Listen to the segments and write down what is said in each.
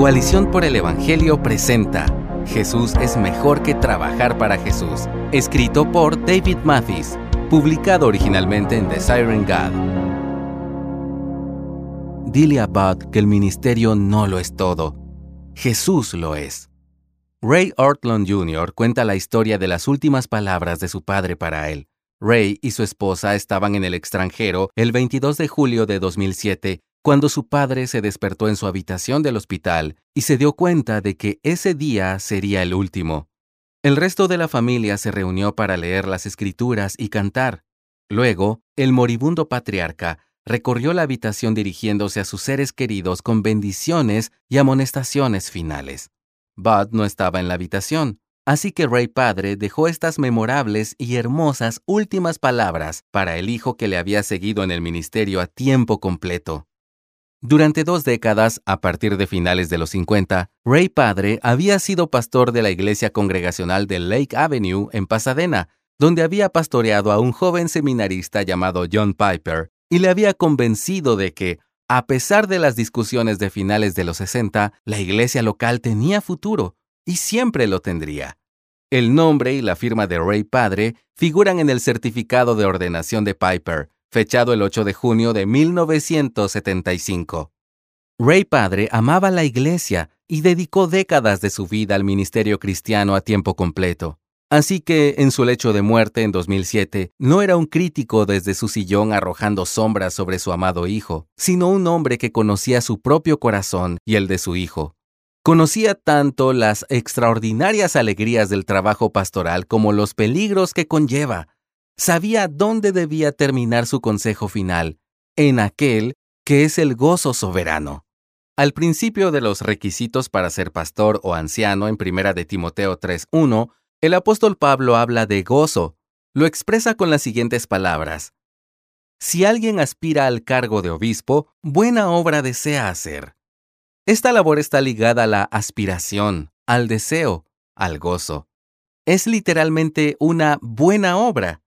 Coalición por el Evangelio presenta Jesús es mejor que trabajar para Jesús, escrito por David Mathis, publicado originalmente en The Siren God. Dile a Bud que el ministerio no lo es todo, Jesús lo es. Ray Ortlund Jr. cuenta la historia de las últimas palabras de su padre para él. Ray y su esposa estaban en el extranjero el 22 de julio de 2007 cuando su padre se despertó en su habitación del hospital y se dio cuenta de que ese día sería el último. El resto de la familia se reunió para leer las escrituras y cantar. Luego, el moribundo patriarca recorrió la habitación dirigiéndose a sus seres queridos con bendiciones y amonestaciones finales. Bud no estaba en la habitación, así que Ray Padre dejó estas memorables y hermosas últimas palabras para el hijo que le había seguido en el ministerio a tiempo completo. Durante dos décadas, a partir de finales de los 50, Ray Padre había sido pastor de la iglesia congregacional de Lake Avenue en Pasadena, donde había pastoreado a un joven seminarista llamado John Piper y le había convencido de que, a pesar de las discusiones de finales de los 60, la iglesia local tenía futuro y siempre lo tendría. El nombre y la firma de Ray Padre figuran en el certificado de ordenación de Piper, fechado el 8 de junio de 1975. Ray Padre amaba la iglesia y dedicó décadas de su vida al ministerio cristiano a tiempo completo. Así que, en su lecho de muerte en 2007, no era un crítico desde su sillón arrojando sombras sobre su amado hijo, sino un hombre que conocía su propio corazón y el de su hijo. Conocía tanto las extraordinarias alegrías del trabajo pastoral como los peligros que conlleva, sabía dónde debía terminar su consejo final, en aquel que es el gozo soberano. Al principio de los requisitos para ser pastor o anciano en 1 de Timoteo 3.1, el apóstol Pablo habla de gozo. Lo expresa con las siguientes palabras. Si alguien aspira al cargo de obispo, buena obra desea hacer. Esta labor está ligada a la aspiración, al deseo, al gozo. Es literalmente una buena obra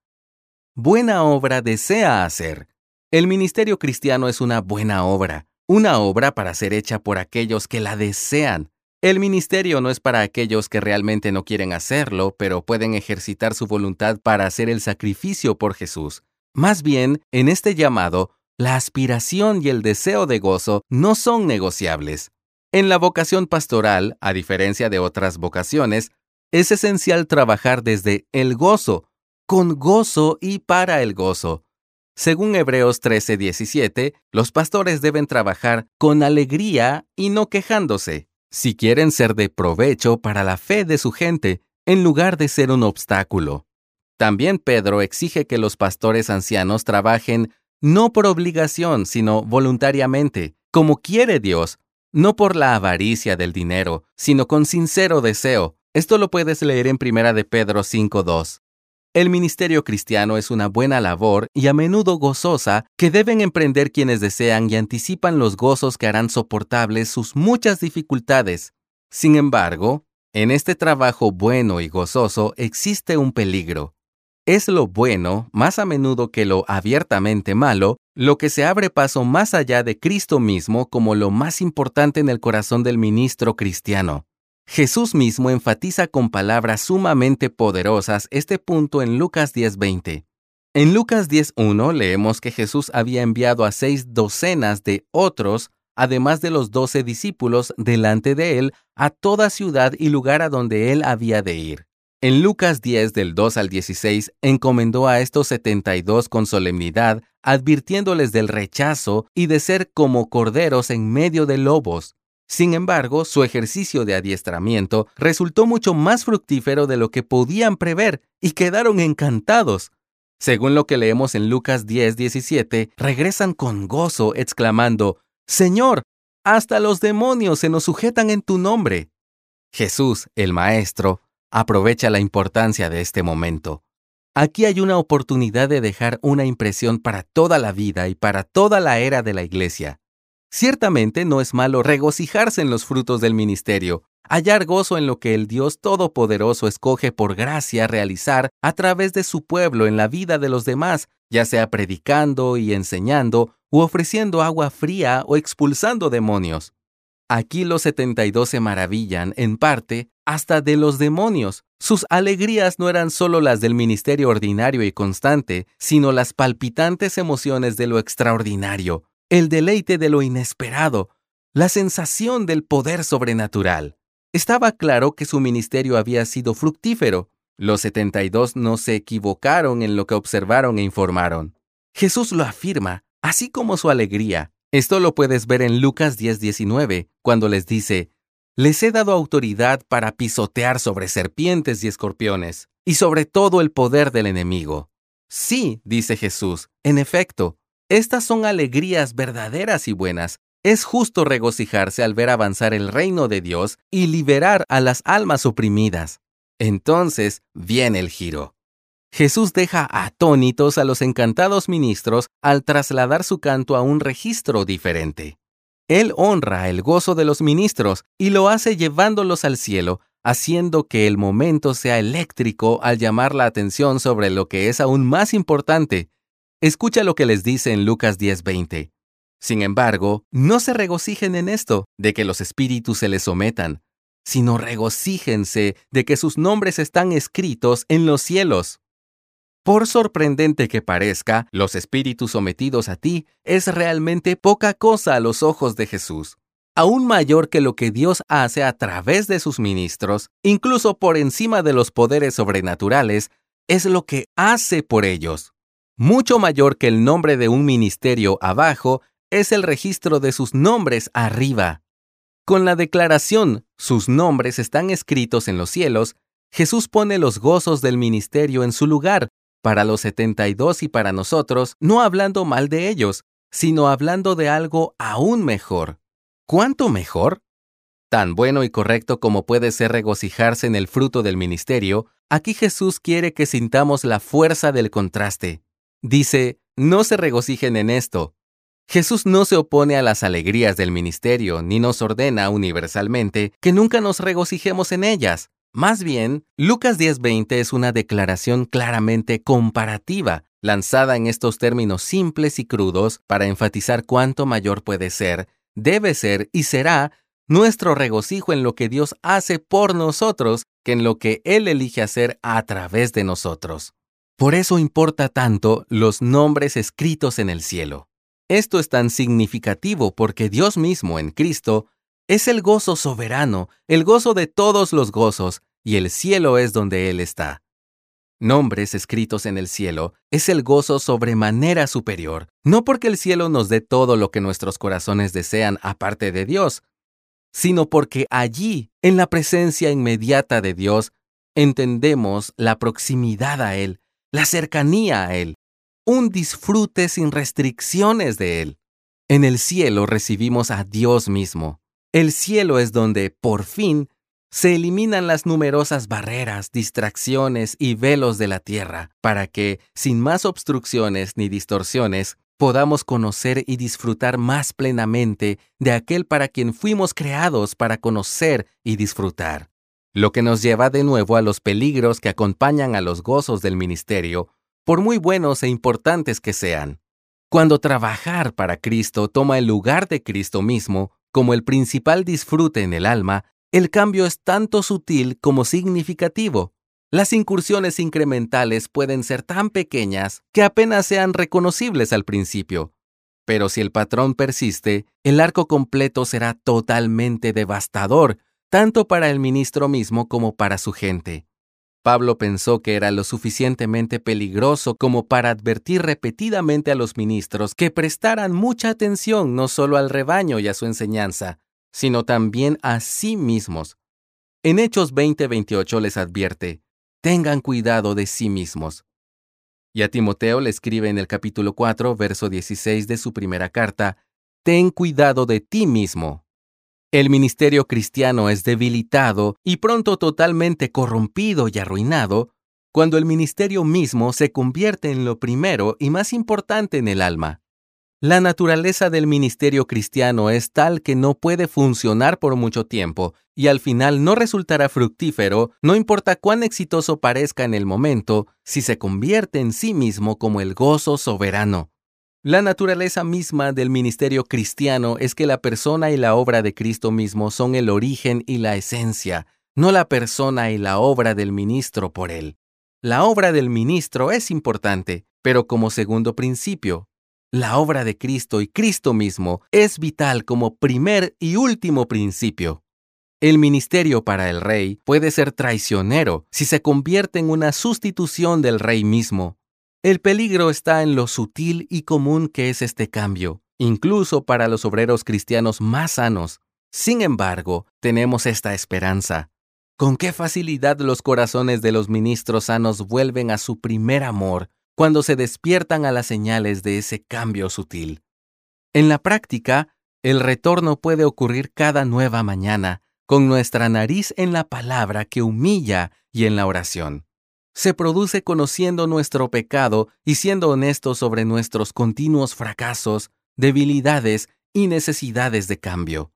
buena obra desea hacer. El ministerio cristiano es una buena obra, una obra para ser hecha por aquellos que la desean. El ministerio no es para aquellos que realmente no quieren hacerlo, pero pueden ejercitar su voluntad para hacer el sacrificio por Jesús. Más bien, en este llamado, la aspiración y el deseo de gozo no son negociables. En la vocación pastoral, a diferencia de otras vocaciones, es esencial trabajar desde el gozo, con gozo y para el gozo. Según Hebreos 13:17, los pastores deben trabajar con alegría y no quejándose, si quieren ser de provecho para la fe de su gente, en lugar de ser un obstáculo. También Pedro exige que los pastores ancianos trabajen no por obligación, sino voluntariamente, como quiere Dios, no por la avaricia del dinero, sino con sincero deseo. Esto lo puedes leer en 1 de Pedro 5.2. El ministerio cristiano es una buena labor y a menudo gozosa que deben emprender quienes desean y anticipan los gozos que harán soportables sus muchas dificultades. Sin embargo, en este trabajo bueno y gozoso existe un peligro. Es lo bueno, más a menudo que lo abiertamente malo, lo que se abre paso más allá de Cristo mismo como lo más importante en el corazón del ministro cristiano. Jesús mismo enfatiza con palabras sumamente poderosas este punto en Lucas 10:20. En Lucas 10:1 leemos que Jesús había enviado a seis docenas de otros, además de los doce discípulos, delante de él, a toda ciudad y lugar a donde él había de ir. En Lucas 10 del 2 al 16 encomendó a estos 72 con solemnidad, advirtiéndoles del rechazo y de ser como corderos en medio de lobos, sin embargo, su ejercicio de adiestramiento resultó mucho más fructífero de lo que podían prever y quedaron encantados. Según lo que leemos en Lucas 10, 17, regresan con gozo, exclamando, Señor, hasta los demonios se nos sujetan en tu nombre. Jesús, el Maestro, aprovecha la importancia de este momento. Aquí hay una oportunidad de dejar una impresión para toda la vida y para toda la era de la Iglesia. Ciertamente no es malo regocijarse en los frutos del ministerio, hallar gozo en lo que el Dios Todopoderoso escoge por gracia realizar a través de su pueblo en la vida de los demás, ya sea predicando y enseñando, u ofreciendo agua fría o expulsando demonios. Aquí los 72 se maravillan, en parte, hasta de los demonios. Sus alegrías no eran solo las del ministerio ordinario y constante, sino las palpitantes emociones de lo extraordinario, el deleite de lo inesperado, la sensación del poder sobrenatural. Estaba claro que su ministerio había sido fructífero. Los 72 no se equivocaron en lo que observaron e informaron. Jesús lo afirma, así como su alegría. Esto lo puedes ver en Lucas 10:19, cuando les dice, Les he dado autoridad para pisotear sobre serpientes y escorpiones, y sobre todo el poder del enemigo. Sí, dice Jesús, en efecto, estas son alegrías verdaderas y buenas. Es justo regocijarse al ver avanzar el reino de Dios y liberar a las almas oprimidas. Entonces viene el giro. Jesús deja atónitos a los encantados ministros al trasladar su canto a un registro diferente. Él honra el gozo de los ministros y lo hace llevándolos al cielo, haciendo que el momento sea eléctrico al llamar la atención sobre lo que es aún más importante. Escucha lo que les dice en Lucas 10:20. Sin embargo, no se regocijen en esto, de que los espíritus se les sometan, sino regocíjense de que sus nombres están escritos en los cielos. Por sorprendente que parezca, los espíritus sometidos a ti es realmente poca cosa a los ojos de Jesús. Aún mayor que lo que Dios hace a través de sus ministros, incluso por encima de los poderes sobrenaturales, es lo que hace por ellos. Mucho mayor que el nombre de un ministerio abajo es el registro de sus nombres arriba. Con la declaración, sus nombres están escritos en los cielos, Jesús pone los gozos del ministerio en su lugar para los 72 y para nosotros, no hablando mal de ellos, sino hablando de algo aún mejor. ¿Cuánto mejor? Tan bueno y correcto como puede ser regocijarse en el fruto del ministerio, aquí Jesús quiere que sintamos la fuerza del contraste. Dice, no se regocijen en esto. Jesús no se opone a las alegrías del ministerio, ni nos ordena universalmente que nunca nos regocijemos en ellas. Más bien, Lucas 10:20 es una declaración claramente comparativa, lanzada en estos términos simples y crudos para enfatizar cuánto mayor puede ser, debe ser y será nuestro regocijo en lo que Dios hace por nosotros que en lo que Él elige hacer a través de nosotros. Por eso importa tanto los nombres escritos en el cielo. Esto es tan significativo porque Dios mismo en Cristo es el gozo soberano, el gozo de todos los gozos, y el cielo es donde Él está. Nombres escritos en el cielo es el gozo sobremanera superior, no porque el cielo nos dé todo lo que nuestros corazones desean aparte de Dios, sino porque allí, en la presencia inmediata de Dios, entendemos la proximidad a Él, la cercanía a Él, un disfrute sin restricciones de Él. En el cielo recibimos a Dios mismo. El cielo es donde, por fin, se eliminan las numerosas barreras, distracciones y velos de la tierra, para que, sin más obstrucciones ni distorsiones, podamos conocer y disfrutar más plenamente de aquel para quien fuimos creados para conocer y disfrutar. Lo que nos lleva de nuevo a los peligros que acompañan a los gozos del ministerio, por muy buenos e importantes que sean. Cuando trabajar para Cristo toma el lugar de Cristo mismo, como el principal disfrute en el alma, el cambio es tanto sutil como significativo. Las incursiones incrementales pueden ser tan pequeñas que apenas sean reconocibles al principio. Pero si el patrón persiste, el arco completo será totalmente devastador, tanto para el ministro mismo como para su gente. Pablo pensó que era lo suficientemente peligroso como para advertir repetidamente a los ministros que prestaran mucha atención no solo al rebaño y a su enseñanza, sino también a sí mismos. En Hechos 20:28 les advierte, tengan cuidado de sí mismos. Y a Timoteo le escribe en el capítulo 4, verso 16 de su primera carta, ten cuidado de ti mismo, el ministerio cristiano es debilitado y pronto totalmente corrompido y arruinado cuando el ministerio mismo se convierte en lo primero y más importante en el alma. La naturaleza del ministerio cristiano es tal que no puede funcionar por mucho tiempo y al final no resultará fructífero, no importa cuán exitoso parezca en el momento, si se convierte en sí mismo como el gozo soberano. La naturaleza misma del ministerio cristiano es que la persona y la obra de Cristo mismo son el origen y la esencia, no la persona y la obra del ministro por él. La obra del ministro es importante, pero como segundo principio. La obra de Cristo y Cristo mismo es vital como primer y último principio. El ministerio para el rey puede ser traicionero si se convierte en una sustitución del rey mismo. El peligro está en lo sutil y común que es este cambio, incluso para los obreros cristianos más sanos. Sin embargo, tenemos esta esperanza. Con qué facilidad los corazones de los ministros sanos vuelven a su primer amor cuando se despiertan a las señales de ese cambio sutil. En la práctica, el retorno puede ocurrir cada nueva mañana, con nuestra nariz en la palabra que humilla y en la oración se produce conociendo nuestro pecado y siendo honestos sobre nuestros continuos fracasos, debilidades y necesidades de cambio.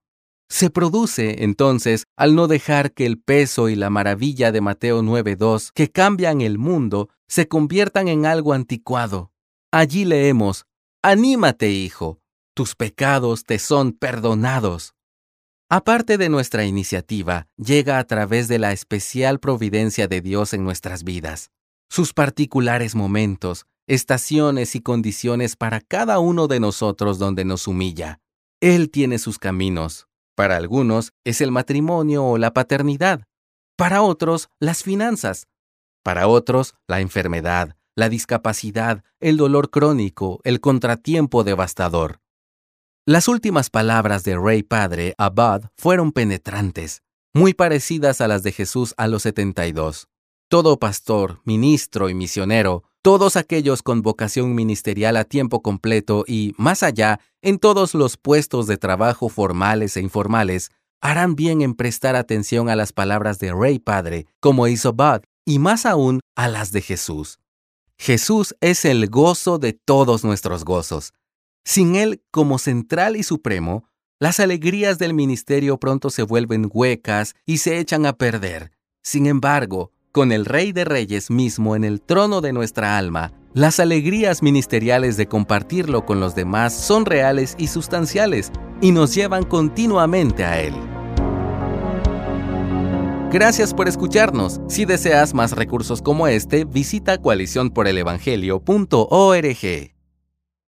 Se produce, entonces, al no dejar que el peso y la maravilla de Mateo 9.2, que cambian el mundo, se conviertan en algo anticuado. Allí leemos, Anímate, hijo, tus pecados te son perdonados. Aparte de nuestra iniciativa, llega a través de la especial providencia de Dios en nuestras vidas, sus particulares momentos, estaciones y condiciones para cada uno de nosotros donde nos humilla. Él tiene sus caminos. Para algunos es el matrimonio o la paternidad. Para otros, las finanzas. Para otros, la enfermedad, la discapacidad, el dolor crónico, el contratiempo devastador. Las últimas palabras de Rey Padre Abad fueron penetrantes, muy parecidas a las de Jesús a los 72. Todo pastor, ministro y misionero, todos aquellos con vocación ministerial a tiempo completo y, más allá, en todos los puestos de trabajo formales e informales, harán bien en prestar atención a las palabras de Rey Padre, como hizo Bud, y más aún a las de Jesús. Jesús es el gozo de todos nuestros gozos. Sin Él como central y supremo, las alegrías del ministerio pronto se vuelven huecas y se echan a perder. Sin embargo, con el Rey de Reyes mismo en el trono de nuestra alma, las alegrías ministeriales de compartirlo con los demás son reales y sustanciales y nos llevan continuamente a Él. Gracias por escucharnos. Si deseas más recursos como este, visita coaliciónporelevangelio.org.